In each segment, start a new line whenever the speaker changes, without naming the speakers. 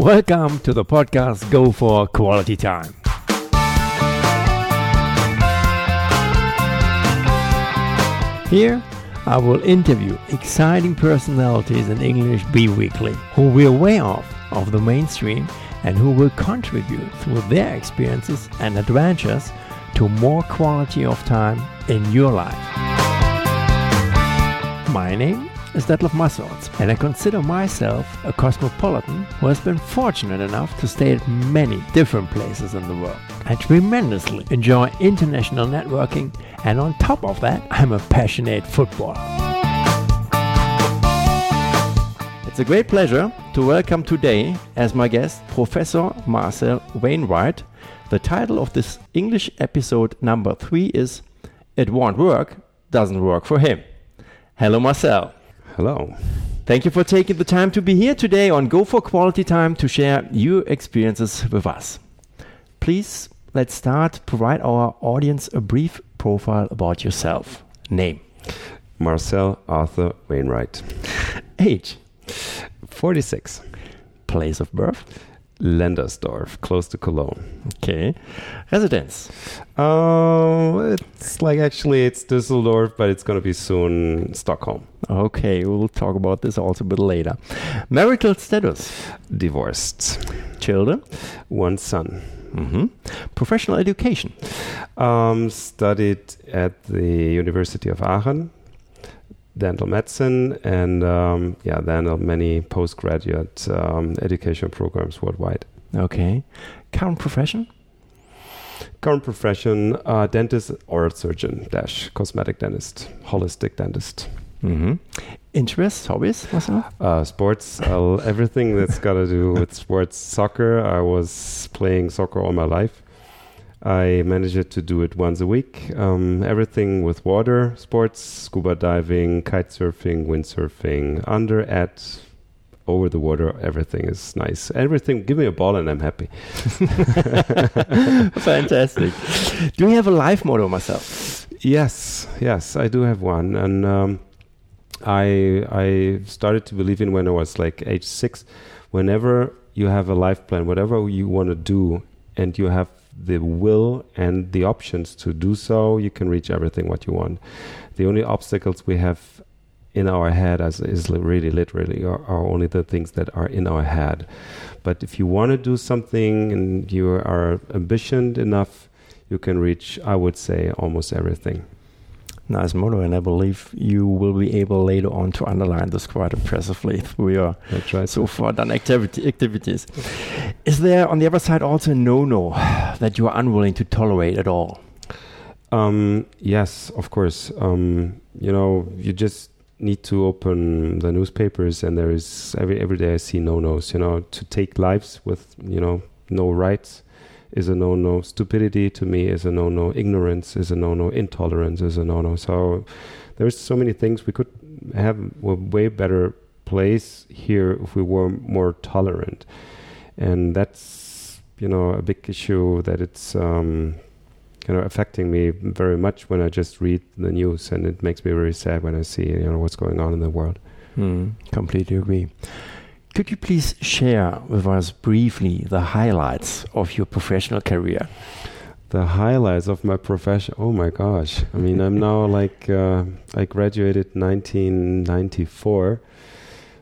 Welcome to the podcast Go for Quality Time. Here, I will interview exciting personalities in English B Weekly who will way off of the mainstream and who will contribute through their experiences and adventures to more quality of time in your life. My name is Detlef Massorts, and I consider myself a cosmopolitan who has been fortunate enough to stay at many different places in the world. I tremendously enjoy international networking, and on top of that, I'm a passionate footballer. It's a great pleasure to welcome today as my guest Professor Marcel Wainwright. The title of this English episode number three is It Won't Work, Doesn't Work for Him. Hello, Marcel.
Hello.
Thank you for taking the time to be here today on Go for Quality Time to share your experiences with us. Please, let's start. Provide our audience a brief profile about yourself. Name
Marcel Arthur Wainwright.
Age
46.
Place of birth
Lendersdorf, close to Cologne.
Okay. Residence
Oh, it's like actually it's Düsseldorf, but it's going to be soon Stockholm.
Okay, we'll talk about this also a bit later. Marital status
Divorced.
Children
One son.
hmm Professional education
Um, studied at the University of Aachen, dental medicine, and um, yeah, then uh, many postgraduate um, education programs worldwide.
Okay. Current profession
Current profession: uh, dentist, oral surgeon, dash cosmetic dentist, holistic dentist.
Mm-hmm. Interests, hobbies?
Uh, sports, uh, everything that's got to do with sports. Soccer, I was playing soccer all my life. I managed to do it once a week. Um, everything with water sports, scuba diving, kite surfing, windsurfing, under, at, over the water. Everything is nice. Everything, give me a ball and I'm happy.
Fantastic. Do you have a life motto, Marcel?
Yes, yes, I do have one, and um, I I started to believe in when I was like age six. Whenever you have a life plan, whatever you want to do, and you have the will and the options to do so, you can reach everything what you want. The only obstacles we have in our head as is really literally are, are only the things that are in our head. But if you want to do something and you are ambitioned enough, you can reach, I would say, almost everything.
Nice motto, and I believe you will be able later on to underline this quite impressively through your
try
so far done activity, activities. Is there on the other side also a no-no that you are unwilling to tolerate at all?
Um, yes, of course. Um, you know, you just need to open the newspapers, and there is every every day I see no nos. You know, to take lives with you know no rights is a no no. Stupidity to me is a no no. Ignorance is a no no. Intolerance is a no no. So there's so many things we could have a way better place here if we were more tolerant, and that's you know a big issue that it's. Um, know affecting me very much when I just read the news, and it makes me very sad when I see you know what's going on in the world.
Hmm, completely agree. Could you please share with us briefly the highlights of your professional career?
The highlights of my profession. Oh my gosh! I mean, I'm now like uh, I graduated 1994.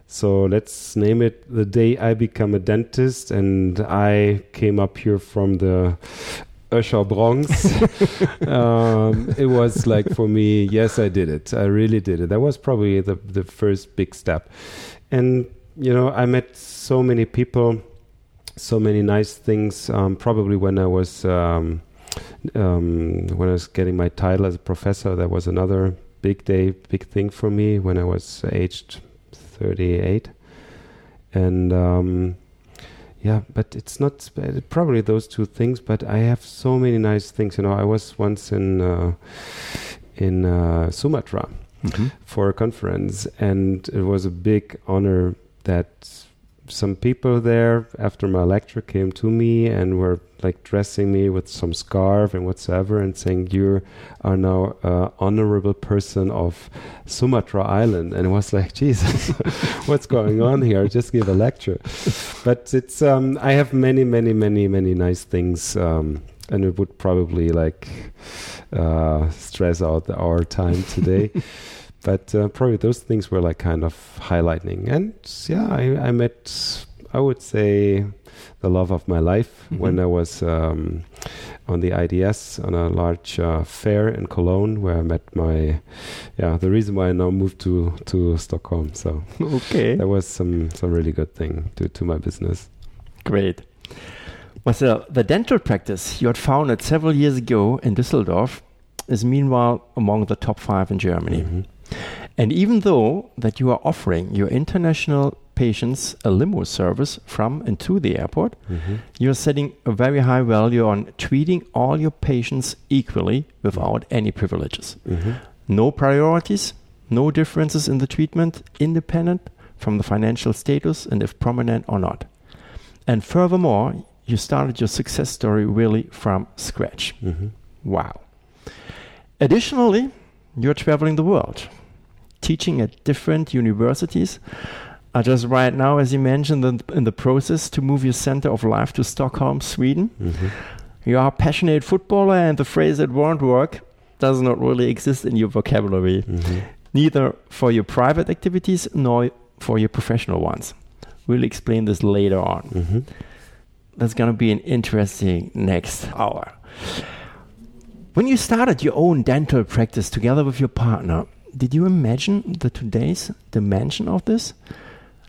So let's name it the day I become a dentist, and I came up here from the Usher Bronx. um, it was like for me, yes, I did it. I really did it. That was probably the the first big step, and you know, I met so many people, so many nice things. Um, probably when I was um, um, when I was getting my title as a professor, that was another big day, big thing for me when I was aged 38, and um, yeah, but it's not probably those two things. But I have so many nice things. You know, I was once in uh, in uh, Sumatra for a conference, and it was a big honor that some people there after my lecture came to me and were like dressing me with some scarf and whatsoever and saying you are now uh, honorable person of Sumatra Island. And it was like Jesus what's going on here? Just give a lecture. But it's um, I have many many many many nice things um, and it would probably like uh, stress out our time today but uh, probably those things were like kind of highlighting. And yeah I, I met I would say the love of my life mm-hmm. when I was um, on the IDS on a large uh, fair in Cologne where I met my yeah the reason why I now moved to to Stockholm. So
okay.
that was some some really good thing to to my business.
Great. Marcel the dental practice you had founded several years ago in Düsseldorf is meanwhile among the top five in Germany mm-hmm. and even though that you are offering your international patients a limo service from and to the airport, mm-hmm. you're setting a very high value on treating all your patients equally without any privileges. Mm-hmm. No priorities, no differences in the treatment, independent from the financial status and if prominent or not. And furthermore, you started your success story really from scratch. Mm-hmm. Wow. Additionally, you're traveling the world, teaching at different universities are just right now, as you mentioned, in, in the process to move your center of life to Stockholm, Sweden. Mm-hmm. You are a passionate footballer, and the phrase "it won't work" does not really exist in your vocabulary, mm-hmm. neither for your private activities nor for your professional ones. We'll explain this later on. Mm-hmm. That's going to be an interesting next hour. When you started your own dental practice together with your partner, did you imagine the today's dimension of this?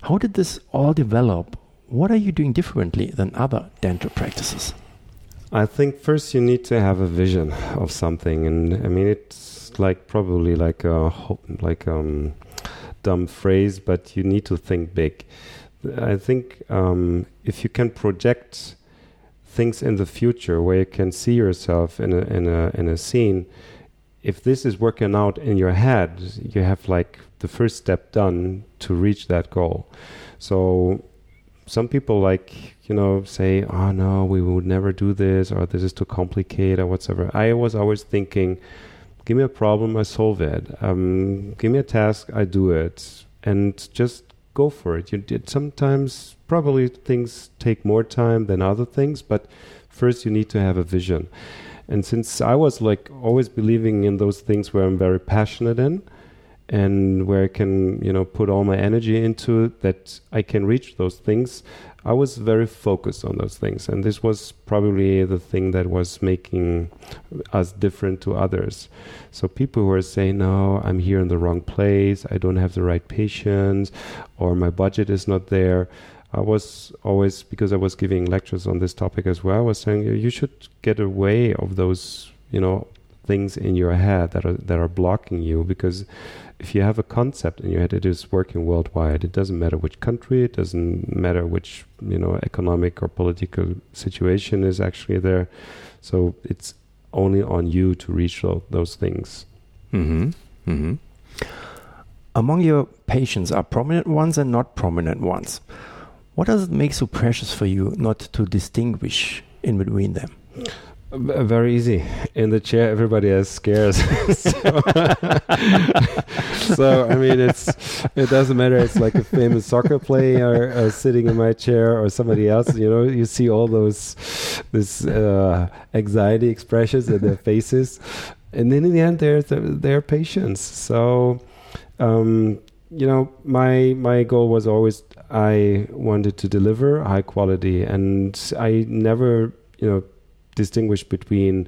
How did this all develop? What are you doing differently than other dental practices?
I think first you need to have a vision of something, and I mean it's like probably like a like um dumb phrase, but you need to think big. I think um, if you can project things in the future where you can see yourself in a in a in a scene, if this is working out in your head, you have like the first step done to reach that goal. So some people like you know say, "Oh no, we would never do this," or "This is too complicated," or whatever I was always thinking, "Give me a problem, I solve it. Um, give me a task, I do it, and just go for it." You did sometimes probably things take more time than other things, but first you need to have a vision. And since I was like always believing in those things where I'm very passionate in, and where I can, you know, put all my energy into that I can reach those things, I was very focused on those things. And this was probably the thing that was making us different to others. So people who are saying, no, I'm here in the wrong place, I don't have the right patients, or my budget is not there. I was always, because I was giving lectures on this topic as well, I was saying you should get away of those, you know, things in your head that are that are blocking you because if you have a concept in your head it is working worldwide. It doesn't matter which country it doesn't matter which you know economic or political situation is actually there. So it's only on you to reach those things.
Mm-hmm. Mm-hmm. among your patients are prominent ones and not prominent ones. What does it make so precious for you not to distinguish in between them
very easy. In the chair, everybody has scares. so, so, I mean, it's it doesn't matter. It's like a famous soccer player uh, sitting in my chair or somebody else. You know, you see all those this uh, anxiety expressions in their faces, and then in the end, they're they're patients. So. Um, you know, my my goal was always I wanted to deliver high quality, and I never, you know, distinguish between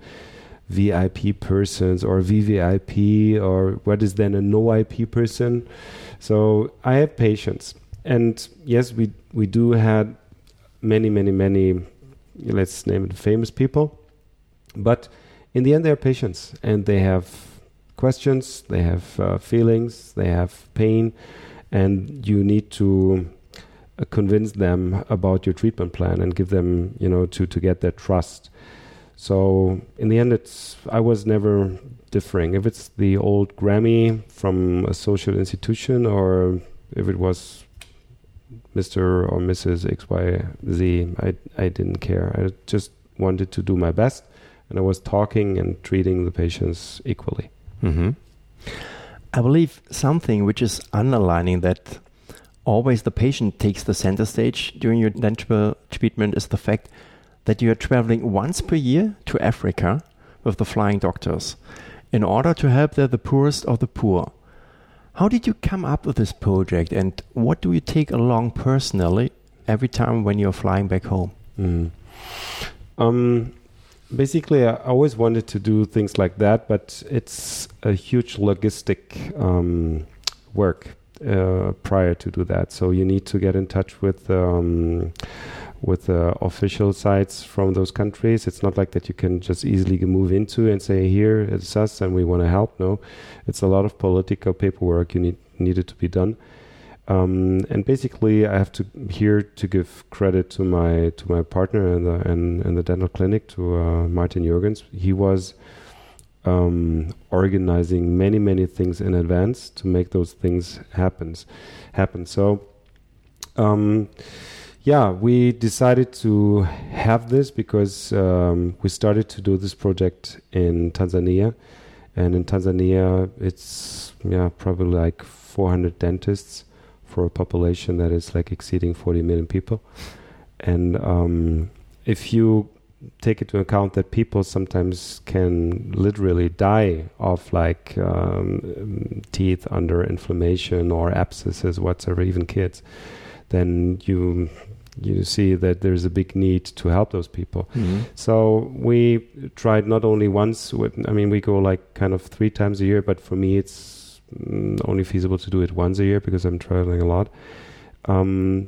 VIP persons or VVIP or what is then a no IP person. So I have patience, and yes, we we do had many many many let's name it famous people, but in the end they are patients and they have questions, they have uh, feelings, they have pain, and you need to uh, convince them about your treatment plan and give them you know to to get their trust so in the end, it's I was never differing. If it's the old Grammy from a social institution, or if it was Mr. or Mrs. XYZ. I, I didn't care. I just wanted to do my best, and I was talking and treating the patients equally.
Mm-hmm. I believe something which is underlining that always the patient takes the center stage during your dental treatment is the fact that you are traveling once per year to Africa with the flying doctors in order to help there the poorest of the poor. How did you come up with this project and what do you take along personally every time when you're flying back home?
Mm. Um, basically, I always wanted to do things like that, but it's a huge logistic um, work uh, prior to do that. So you need to get in touch with um, with uh, official sites from those countries. It's not like that you can just easily move into and say, "Here it's us, and we want to help." No, it's a lot of political paperwork you need needed to be done. Um, and basically, I have to here to give credit to my to my partner in the in, in the dental clinic to uh, Martin Jörgens. He was um, organizing many many things in advance to make those things happens happen. So. Um, yeah, we decided to have this because um, we started to do this project in Tanzania, and in Tanzania it's yeah probably like 400 dentists for a population that is like exceeding 40 million people, and um, if you take into account that people sometimes can literally die of like um, teeth under inflammation or abscesses whatsoever, even kids, then you you see that there's a big need to help those people. Mm-hmm. So we tried not only once. With, I mean, we go like kind of three times a year, but for me, it's mm, only feasible to do it once a year because I'm traveling a lot. Um,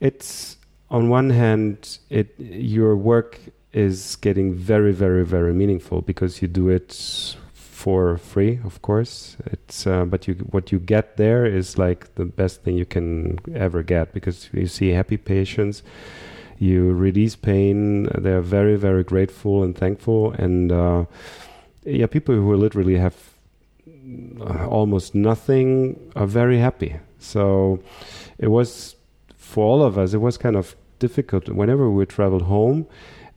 it's on one hand, it your work is getting very, very, very meaningful because you do it for free, of course. It's uh, but you what you get there is like the best thing you can ever get because you see happy patients, you release pain. They're very very grateful and thankful, and uh, yeah, people who literally have uh, almost nothing are very happy. So it was for all of us. It was kind of difficult whenever we traveled home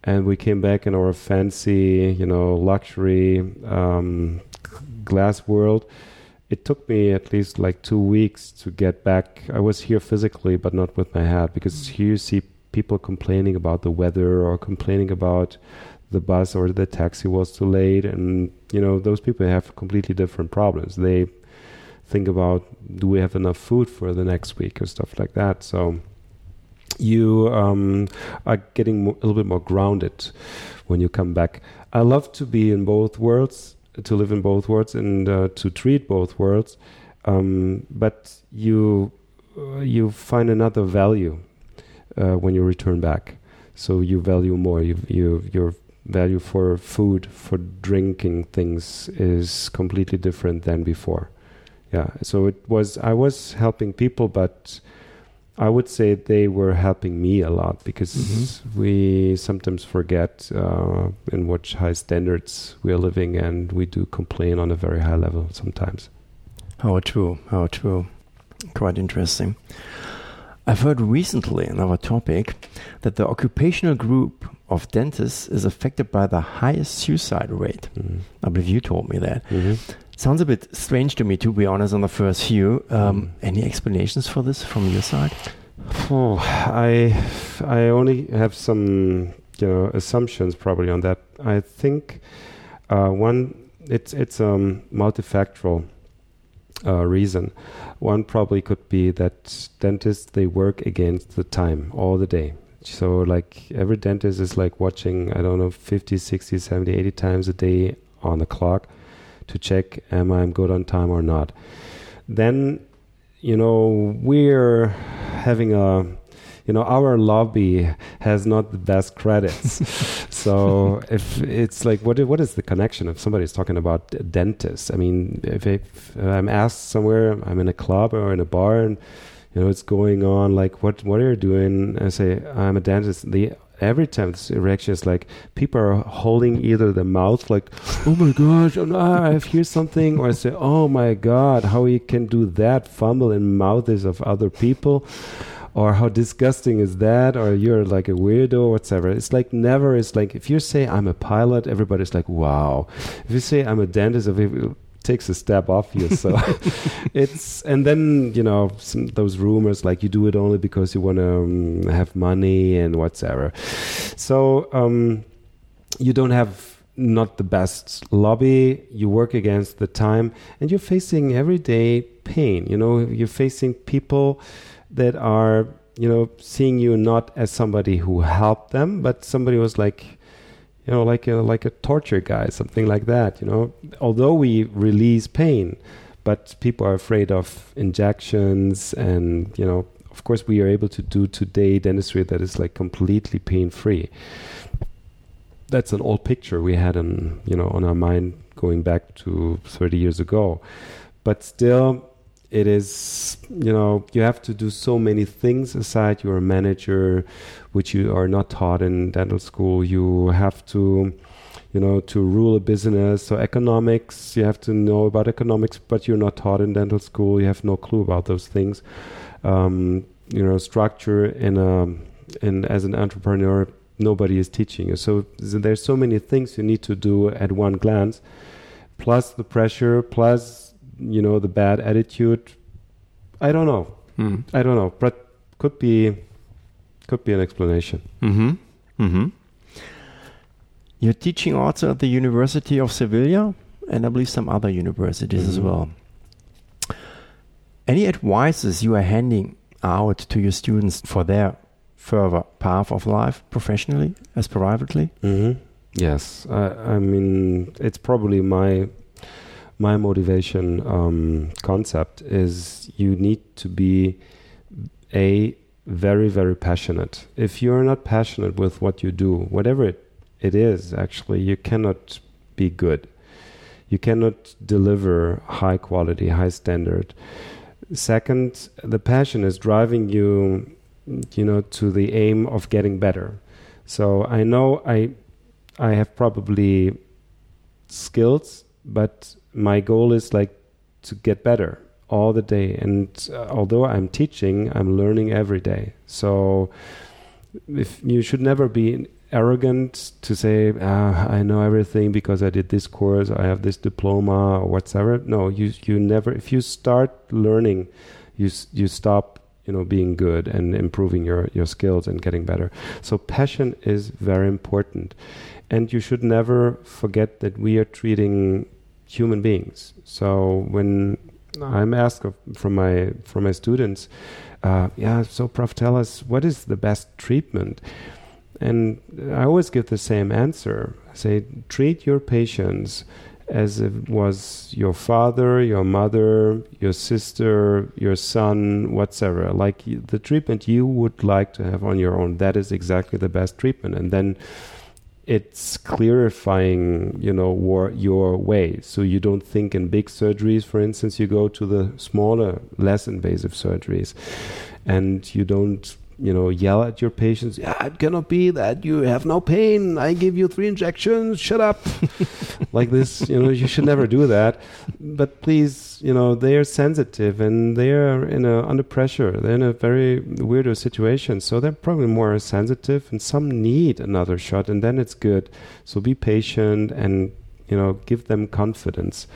and we came back in our fancy, you know, luxury um, glass world. It took me at least like two weeks to get back. I was here physically, but not with my head, because here you see people complaining about the weather or complaining about the bus or the taxi was too late, and you know those people have completely different problems. They think about do we have enough food for the next week or stuff like that. So you um, are getting a little bit more grounded when you come back. I love to be in both worlds, to live in both worlds, and uh, to treat both worlds. Um, but you uh, you find another value uh, when you return back. So you value more. You you your value for food, for drinking things is completely different than before. Yeah. So it was I was helping people, but I would say they were helping me a lot because mm-hmm. we sometimes forget uh, in what high standards we are living, and we do complain on a very high level sometimes.
How true! How true! Quite interesting. I've heard recently another topic that the occupational group of dentists is affected by the highest suicide rate. Mm-hmm. I believe you told me that. Mm-hmm. Sounds a bit strange to me, to be honest, on the first view. Um, mm. Any explanations for this from your side?
Oh, I, I only have some, you know, assumptions probably on that. I think uh, one, it's it's um multifactorial uh, reason. One probably could be that dentists they work against the time all the day. So like every dentist is like watching I don't know 50, 60, 70, 80 times a day on the clock to check am I good on time or not. Then, you know, we're having a you know our lobby has not the best credits. So if it's like what what is the connection if somebody's talking about dentists? I mean if, if, i'm asked somewhere i'm in a club or in a bar and you know it's going on like what what are you doing? I say i'm a dentist. The every time this reaction is like people are holding either the mouth like oh my gosh oh ah, i have hear something. Or i say oh my god how you can do that? Fumble in mouths of other people or how disgusting is that or you're like a weirdo whatever. It's like never it's like if you say i'm a pilot everybody's like wow. If you say i'm a dentist it takes a step off you so it's and then you know some, those rumors like you do it only because you want to um, have money and whatever. So um, you don't have not the best lobby. You work against the time and you're facing everyday pain. You know you're facing people that are you know seeing you not as somebody who helped them but somebody was like you know like a like a torture guy something like that you know. Although we release pain but people are afraid of injections and you know of course we are able to do today dentistry that is like completely pain free that's an old picture we had on you know on our mind going back to 30 years ago. But still it is you know you have to do so many things aside. You're a manager which you are not taught in dental school. You have to you know to rule a business. So economics you have to know about economics but you're not taught in dental school. You have no clue about those things. Um, you know structure in a in as an entrepreneur nobody is teaching you. So there's so many things you need to do at one glance, plus the pressure, plus you know the bad attitude. I don't know. Mm. I don't know, but could be could be an explanation.
Mm-hmm. Mm-hmm. You're teaching also at the University of Sevilla, and I believe some other universities mm-hmm. as well. Any advices you are handing out to your students for their further path of life professionally as privately?
Mm-hmm. Yes, I, I, mean it's probably my my motivation um, concept is you need to be a very very passionate. If you're not passionate with what you do, whatever it, it is, actually you cannot be good. You cannot deliver high quality, high standard. Second, the passion is driving you you know, to the aim of getting better. So I know I, I have probably skills, but my goal is like to get better all the day. And uh, although I'm teaching, I'm learning every day. So if you should never be arrogant to say ah, I know everything because I did this course, I have this diploma or whatever. No, you you never. If you start learning, you you stop you know being good and improving your your skills and getting better so passion is very important and you should never forget that we are treating human beings so when i'm asked from my from my students uh, yeah so prof tell us what is the best treatment and i always give the same answer I say treat your patients as it was your father, your mother, your sister, your son, whatever. Like the treatment you would like to have on your own. That is exactly the best treatment. And then it's clarifying, you know, war, your way. So you don't think in big surgeries, for instance, you go to the smaller, less invasive surgeries. And you don't you know, yell at your patients. Yeah, it cannot be that you have no pain. I give you three injections. Shut up. like this, you know, you should never do that. But please, you know, they are sensitive and they are in a under pressure. They're in a very weirdo situation, so they're probably more sensitive, and some need another shot, and then it's good. So be patient and you know, give them confidence.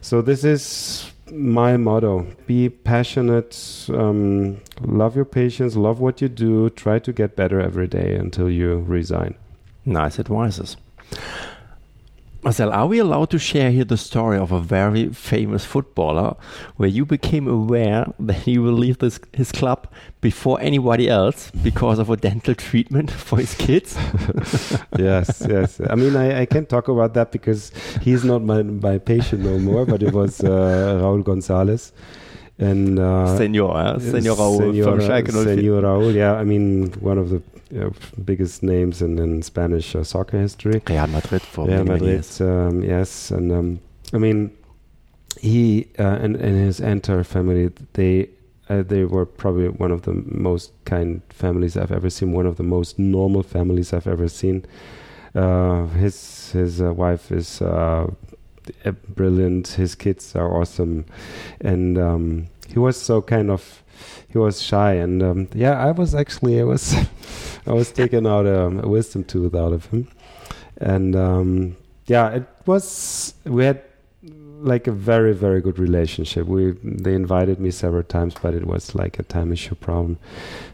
So this is my motto be passionate um, love your patients love what you do try to get better every day until you resign.
Nice advices Marcel, are we allowed to share here the story of a very famous footballer where you became aware that he will leave this, his club before anybody else because of a dental treatment for his kids?
yes, yes. I mean, I, I can't talk about that because he's not my, my patient no more, but it was uh, Raul Gonzalez. And uh,
Senor, uh, Senor Raul
Senor, from Schalke 04. Senor Raul, yeah. I mean, one of the you know, biggest names in, in Spanish uh, soccer history.
Real Madrid for
Real Madrid, um, yes, and um, I mean, he uh, and, and his entire family they uh, they were probably one of the most kind families I've ever seen, one of the most normal families I've ever seen. Uh, his his uh, wife is uh, brilliant. His kids are awesome, and um, he was so kind of he was shy, and um, yeah, I was actually I was I was taking out a, a, wisdom tooth out of him, and um, yeah, it was we had like a very very good relationship. We they invited me several times, but it was like a time issue problem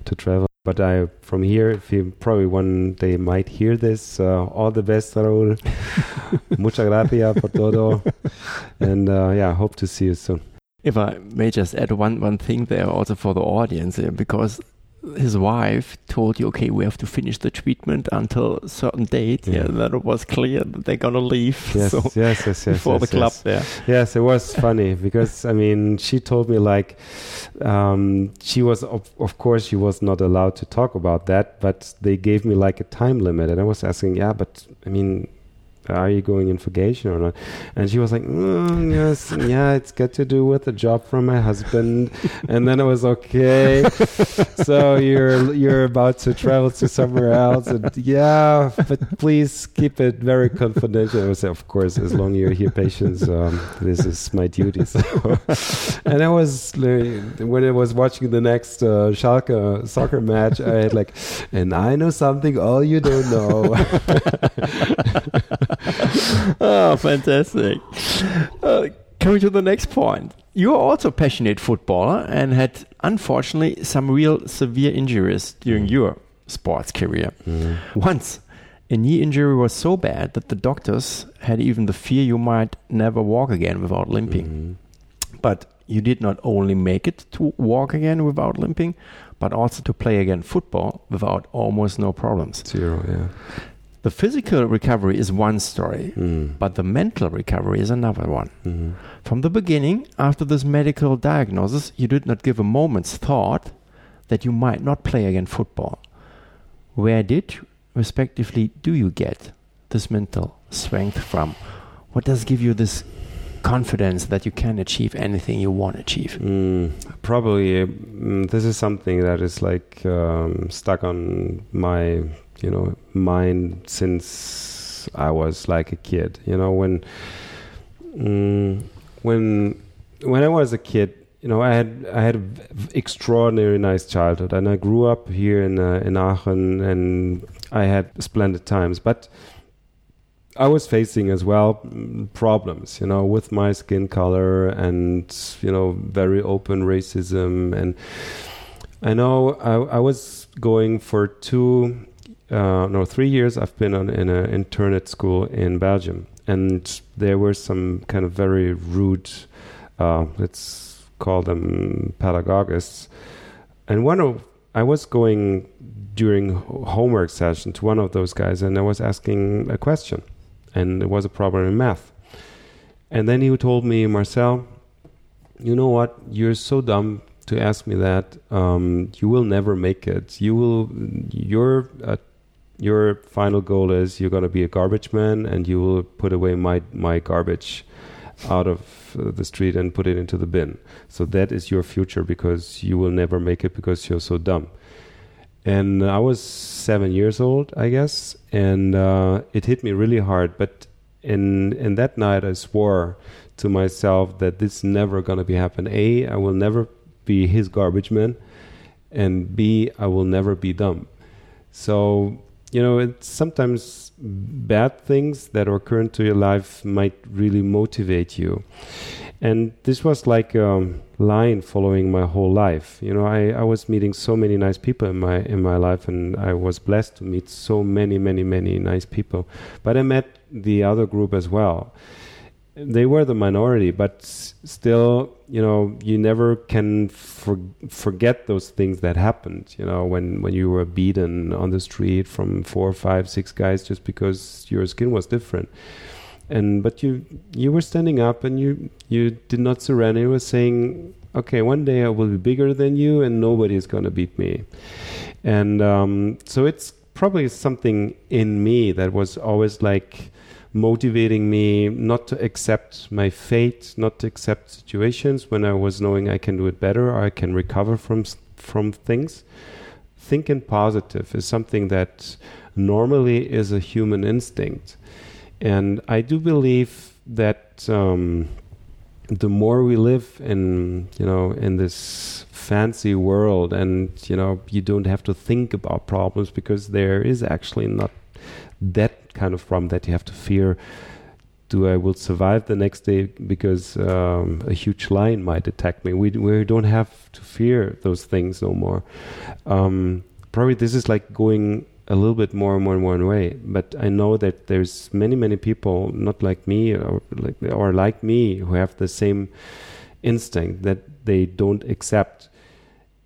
to travel. But I, from here, if you probably one day might hear this, uh, all the best, Raul. Muchas gracias por todo. And uh, yeah, hope to see you soon.
If I may just add one, one thing there also for the audience, because his wife told you, okay, we have to finish the treatment until a certain date. Yeah, yeah it was clear that they're gonna leave.
Yes, so yes, yes, yes.
Before
yes,
the club
yes.
there.
Yes, it was funny because I mean, she told me like, um, she was of, of course she was not allowed to talk about that, but they gave me like a time limit, and I was asking, yeah, but I mean, are you going in vacation or not? And she was like, mm, yes, yeah, it's got to do with a job from my husband. and then it was okay. so you're you're about to travel to somewhere else, and yeah, but please keep it very confidential. I was, of course, as long as you're here, patients, um, this is my duty. So, and I was when I was watching the next uh, Schalke soccer match, I had like, and I know something all you don't know.
oh, fantastic. Uh, coming to the next point. You are also a passionate footballer and had, unfortunately, some real severe injuries during your sports career. Mm. Once, a knee injury was so bad that the doctors had even the fear you might never walk again without limping. Mm. But you did not only make it to walk again without limping, but also to play again football without almost no problems.
Zero, yeah.
The physical recovery is one story, mm. but the mental recovery is another one. Mm-hmm. From the beginning, after this medical diagnosis, you did not give a moment's thought that you might not play again football. Where did, respectively, do you get this mental strength from? What does give you this confidence that you can achieve anything you want to achieve?
Mm, probably, mm, this is something that is like um, stuck on my you know mind since I was like a kid. You know when mm, when when I was a kid, you know I had I had an extraordinary nice childhood, and I grew up here in uh, in Aachen, and I had splendid times, but. I was facing as well mm, problems, you know, with my skin color and you know very open racism, and I know I, I was going for two uh, no three years I've been on, in an internet school in Belgium, and there were some kind of very rude, uh, let's call them pedagogists, and one of I was going during homework session to one of those guys, and I was asking a question, and it was a problem in math, and then he told me, Marcel, you know what? You're so dumb to ask me that. Um, you will never make it. You will. You're a your final goal is you're going to be a garbage man and you will put away my my garbage out of uh, the street and put it into the bin. So that is your future because you will never make it because you're so dumb. And I was seven years old, I guess, and uh, it hit me really hard. But in in that night, I swore to myself that this never gonna be happen. A, I will never be his garbage man, and B, I will never be dumb. So you know, it's sometimes bad things that occur into your life might really motivate you. And this was like a line following my whole life. You know, I, I was meeting so many nice people in my in my life, and I was blessed to meet so many, many, many nice people. But I met the other group as well they were the minority, but still, you know, you never can for, forget those things that happened. You know, when when you were beaten on the street from four, five, six guys just because your skin was different, and but you you were standing up and you you did not surrender. You were saying, okay, one day I will be bigger than you, and nobody is going to beat me, and um, so it's probably something in me that was always like motivating me not to accept my fate, not to accept situations when I was knowing I can do it better or I can recover from from things. Thinking positive is something that normally is a human instinct, and I do believe that um, the more we live in you know in this fancy world and you know you don't have to think about problems because there is actually not that kind of problem that you have to fear do I will survive the next day because um, a huge lion might attack me. We we don't have to fear those things no more. Um, probably this is like going a little bit more and more and one way. But I know that there's many many people not like me or like or like me who have the same instinct that they don't accept.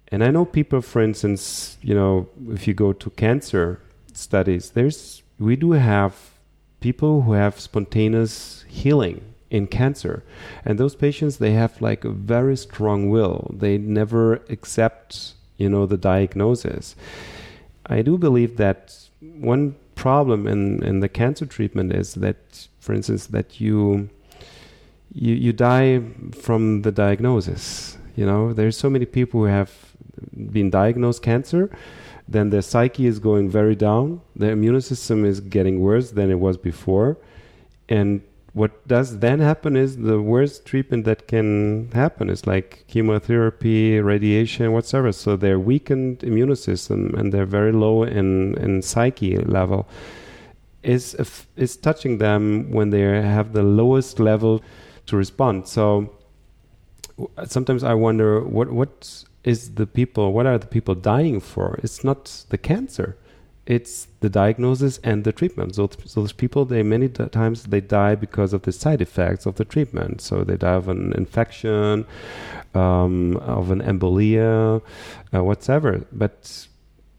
And I know people, for instance, you know, if you go to cancer studies, there's we do have people who have spontaneous healing in cancer. And those patients they have like a very strong will. They never accept you know the diagnosis. I do believe that one problem in in the cancer treatment is that for instance that you you you die from the diagnosis. You know there's so many people who have been diagnosed cancer then their psyche is going very down. Their immune system is getting worse than it was before. And what does then happen is the worst treatment that can happen is like chemotherapy, radiation, whatever. So their weakened immune system and they're very low in, in psyche level is is touching them when they have the lowest level to respond. So sometimes I wonder what what is the people what are the people dying for? It's not the cancer. It's the diagnosis and the treatment. So, so those people they many times they die because of the side effects of the treatment. So they die of an infection um, of an embolia uh, whatever. But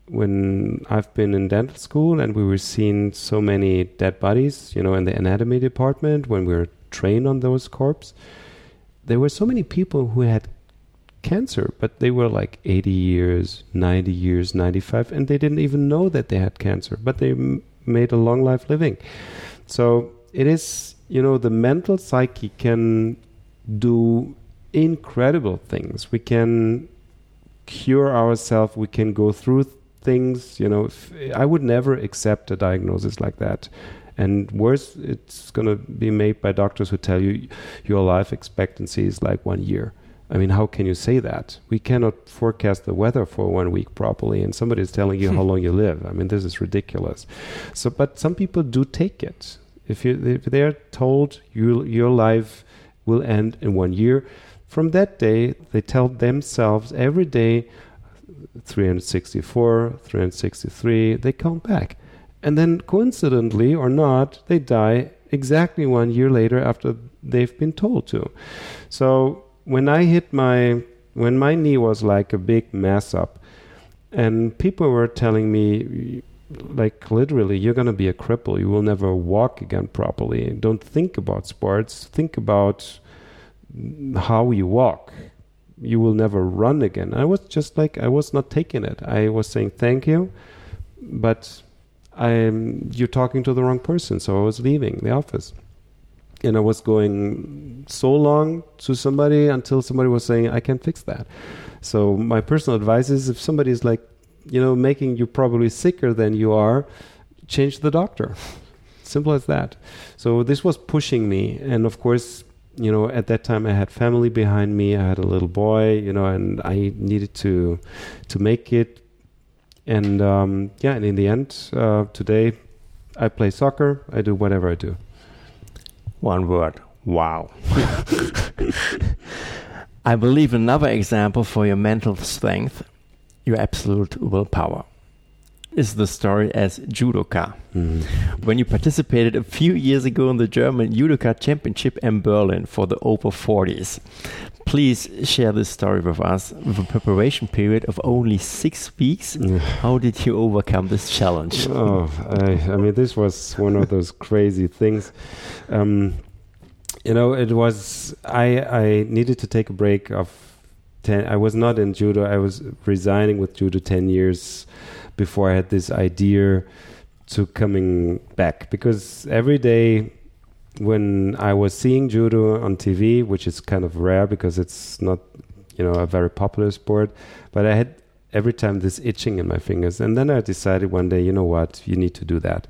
when I've been in dental school and we were seeing so many dead bodies, you know, in the anatomy department when we were trained on those corpses, there were so many people who had cancer, but they were like 80 years, 90 years, 95, and they didn't even know that they had cancer, but they m- made a long life living. So it is, you know, the mental psyche can do incredible things. We can cure ourselves, we can go through things, you know. I would never accept a diagnosis like that. And worse, it's going to be made by doctors who tell you your life expectancy is like one year I mean, how can you say that? We cannot forecast the weather for one week properly, and somebody is telling you hmm. how long you live. I mean, this is ridiculous. So, but some people do take it. If you if they are told you your life will end in one year, from that day they tell themselves every day 364, 363, they count back. And then coincidentally or not, they die exactly one year later after they've been told to. So when I hit my when my knee was like a big mess up, and people were telling me like literally you're going to be a cripple. You will never walk again properly. Don't think about sports. Think about how you walk. You will never run again. I was just like i was not taking it. I was saying thank you but i'm you're talking to the wrong person. So i was leaving the office and I was going so long to somebody until somebody was saying, I can fix that. So my personal advice is if somebody is like, you know, making you probably sicker than you are, change the doctor. Simple as that. So this was pushing me. And of course, you know, at that time I had family behind me. I had a little boy, you know, and I needed to to make it. And um, yeah, and in the end, uh, today I play soccer. I do whatever I do.
One word. Wow. I believe another example for your mental strength, your absolute willpower, is the story as judoka. Mm. When you participated a few years ago in the German Judoka Championship in Berlin for the over 40s. Please share this story with us with a preparation period of only six weeks. How did you overcome this challenge?
Oh, I, I mean, this was one of those crazy things. Um, you know, it was I I needed to take a break of ten. I was not in judo. I was resigning with judo ten years before I had this idea to coming back because every day when I was seeing judo on TV, which is kind of rare because it's not, you know, a very popular sport, but I had every time this itching in my fingers, and then I decided one day, you know what, you need to do that,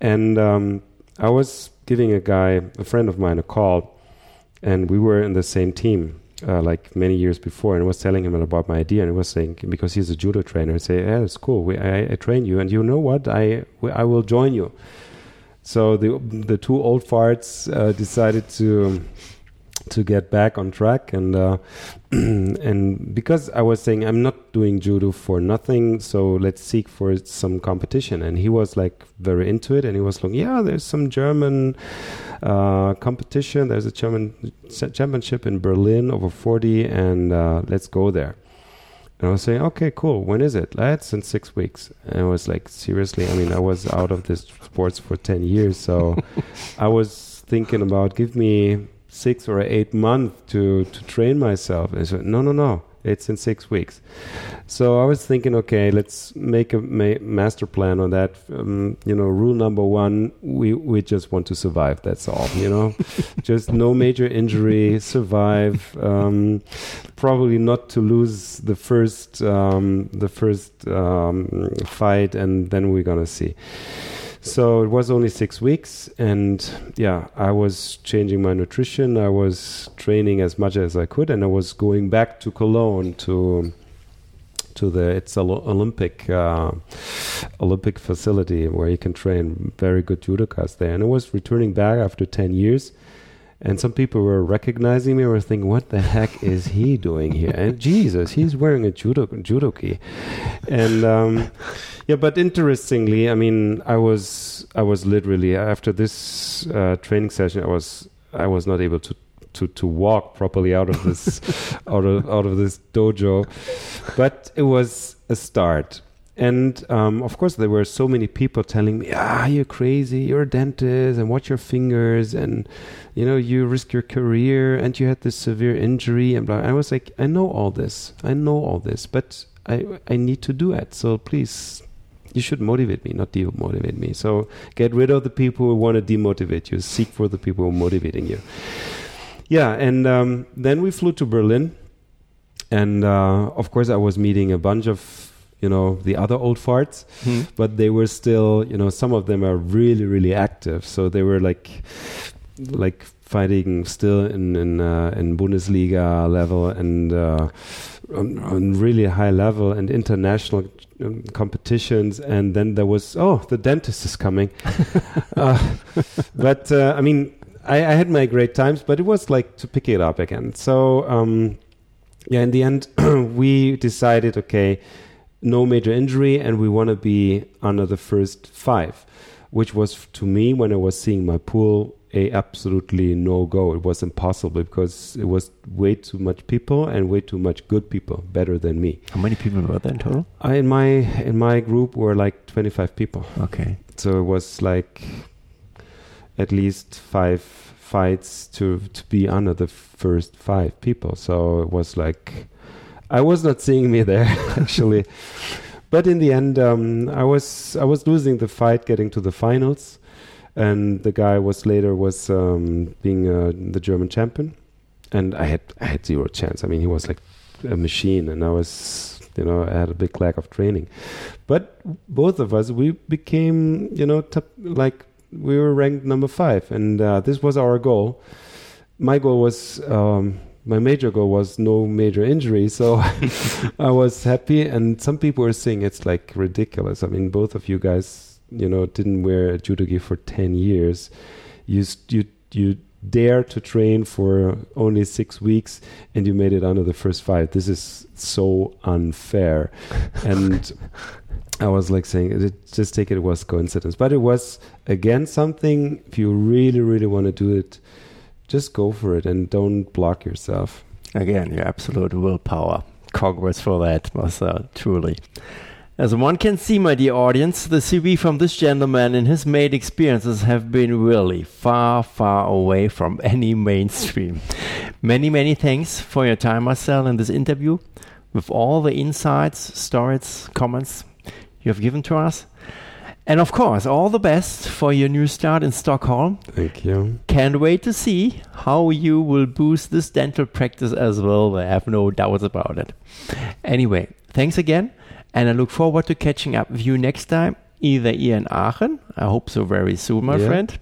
and um, I was giving a guy, a friend of mine, a call, and we were in the same team, uh, like many years before, and I was telling him about my idea, and he was saying because he's a judo trainer, say, "Yeah, it's cool. We, I, I train you, and you know what? I I will join you." So the the two old farts uh, decided to to get back on track and uh, and because I was saying I'm not doing judo for nothing, so let's seek for some competition. And he was like very into it, and he was like, yeah, there's some German uh, competition. There's a German championship in Berlin over 40, and uh, let's go there. And I was saying, okay, cool. When is it? That's in six weeks. And I was like, seriously? I mean, I was out of this sports for 10 years. So I was thinking about give me six or eight months to to train myself. And said, no, no, no, it's in six weeks. So I was thinking, okay, let's make a ma- master plan on that. Um, you know, rule number one: we we just want to survive. That's all. You know, just no major injury, survive. Um, probably not to lose the first um, the first um, fight, and then we're gonna see. So it was only six weeks, and yeah, I was changing my nutrition. I was training as much as I could, and I was going back to Cologne to to the it's Olympic uh, Olympic facility where you can train very good judokas there. And I was returning back after ten years, and some people were recognizing me. Were thinking, "What the heck is he doing here?" And Jesus, he's wearing a judo judogi, and. Um, yeah, but interestingly, I mean, I was I was literally after this uh, training session, I was I was not able to to to walk properly out of this out of out of this dojo, but it was a start. And um, of course, there were so many people telling me, "Ah, you're crazy. You're a dentist, and watch your fingers, and you know you risk your career, and you had this severe injury." And blah. I was like, "I know all this. I know all this, but I I need to do it. So please you should motivate me, not demotivate me. So get rid of the people who want to demotivate you. Seek for the people who are motivating you. Yeah, and um, then we flew to Berlin, and uh, of course I was meeting a bunch of you know the other old farts, hmm. but they were still you know some of them are really really active. So they were like like fighting still in in, uh, in Bundesliga level and uh, on, on, really high level and international um, competitions, and then there was oh the dentist is coming, uh, but uh, I mean I, I, had my great times, but it was like to pick it up again. So um, yeah, in the end we decided okay, no major injury, and we want to be under the first five, which was to me when I was seeing my pool a absolutely no go. It was impossible because it was way too much people and way too much good people, better than me.
How many people were there in total?
I, in my in my group were like twenty five people.
Okay.
So it was like at least five fights to to be under the first five people. So it was like I was not seeing me there actually. but in the end, um, I was I was losing the fight, getting to the finals and the guy was later was um, being uh, the German champion, and I had I had zero chance. I mean, he was like a machine, and I was you know I had a big lack of training, but both of us we became you know top, like we were ranked number five, and uh, this was our goal. My goal was. Um, my major goal was no major injury, so I was happy. And some people were saying it's like ridiculous. I mean, both of you guys you know didn't wear a judo gi for 10 years. You you you dare to train for only six weeks and you made it under the first five this is so unfair. And i was like saying just take it, it was coincidence. But it was again something if you really really want to do it just go for it and don't block yourself.
Again your absolute willpower. Congrats for that marcel uh, truly as one can see, my dear audience, the CV from this gentleman and his made experiences have been really far, far away from any mainstream. Many, many thanks for your time, Marcel, in this interview with all the insights, stories, comments you have given to us. And of course, all the best for your new start in Stockholm.
Thank you.
Can't wait to see how you will boost this dental practice as well. I have no doubts about it. Anyway, thanks again and I look forward to catching up with you next time, either here in Aachen, I hope so very soon, my yeah. friend,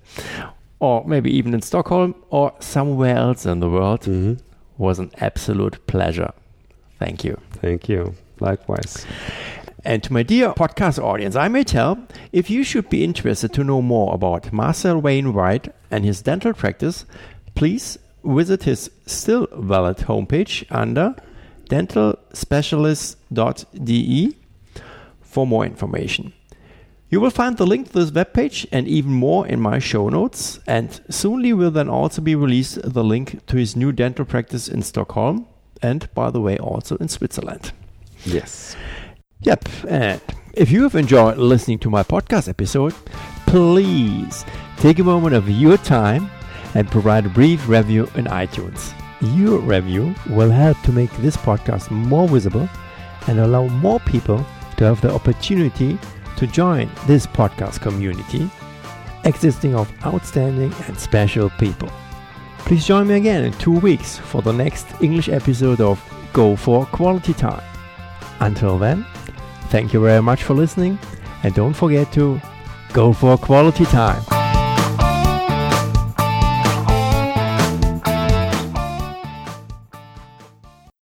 or maybe even in Stockholm or somewhere else in the world. Mm-hmm. was an absolute pleasure. Thank you.
Thank you. Likewise.
And to my dear podcast audience, I may tell if you should be interested to know more about Marcel Wainwright and his dental practice, please visit his still valid homepage under dentalspecialist.de for more information. You will find the link to this webpage and even more in my show notes, and soonly will then also be released the link to his new dental practice in Stockholm and, by the way, also in Switzerland.
Yes.
Yep, and if you have enjoyed listening to my podcast episode, please take a moment of your time and provide a brief review in iTunes. Your review will help to make this podcast more visible and allow more people to have the opportunity to join this podcast community existing of outstanding and special people. Please join me again in two weeks for the next English episode of Go for Quality Time. Until then, thank you very much for listening and don't forget to go for quality time.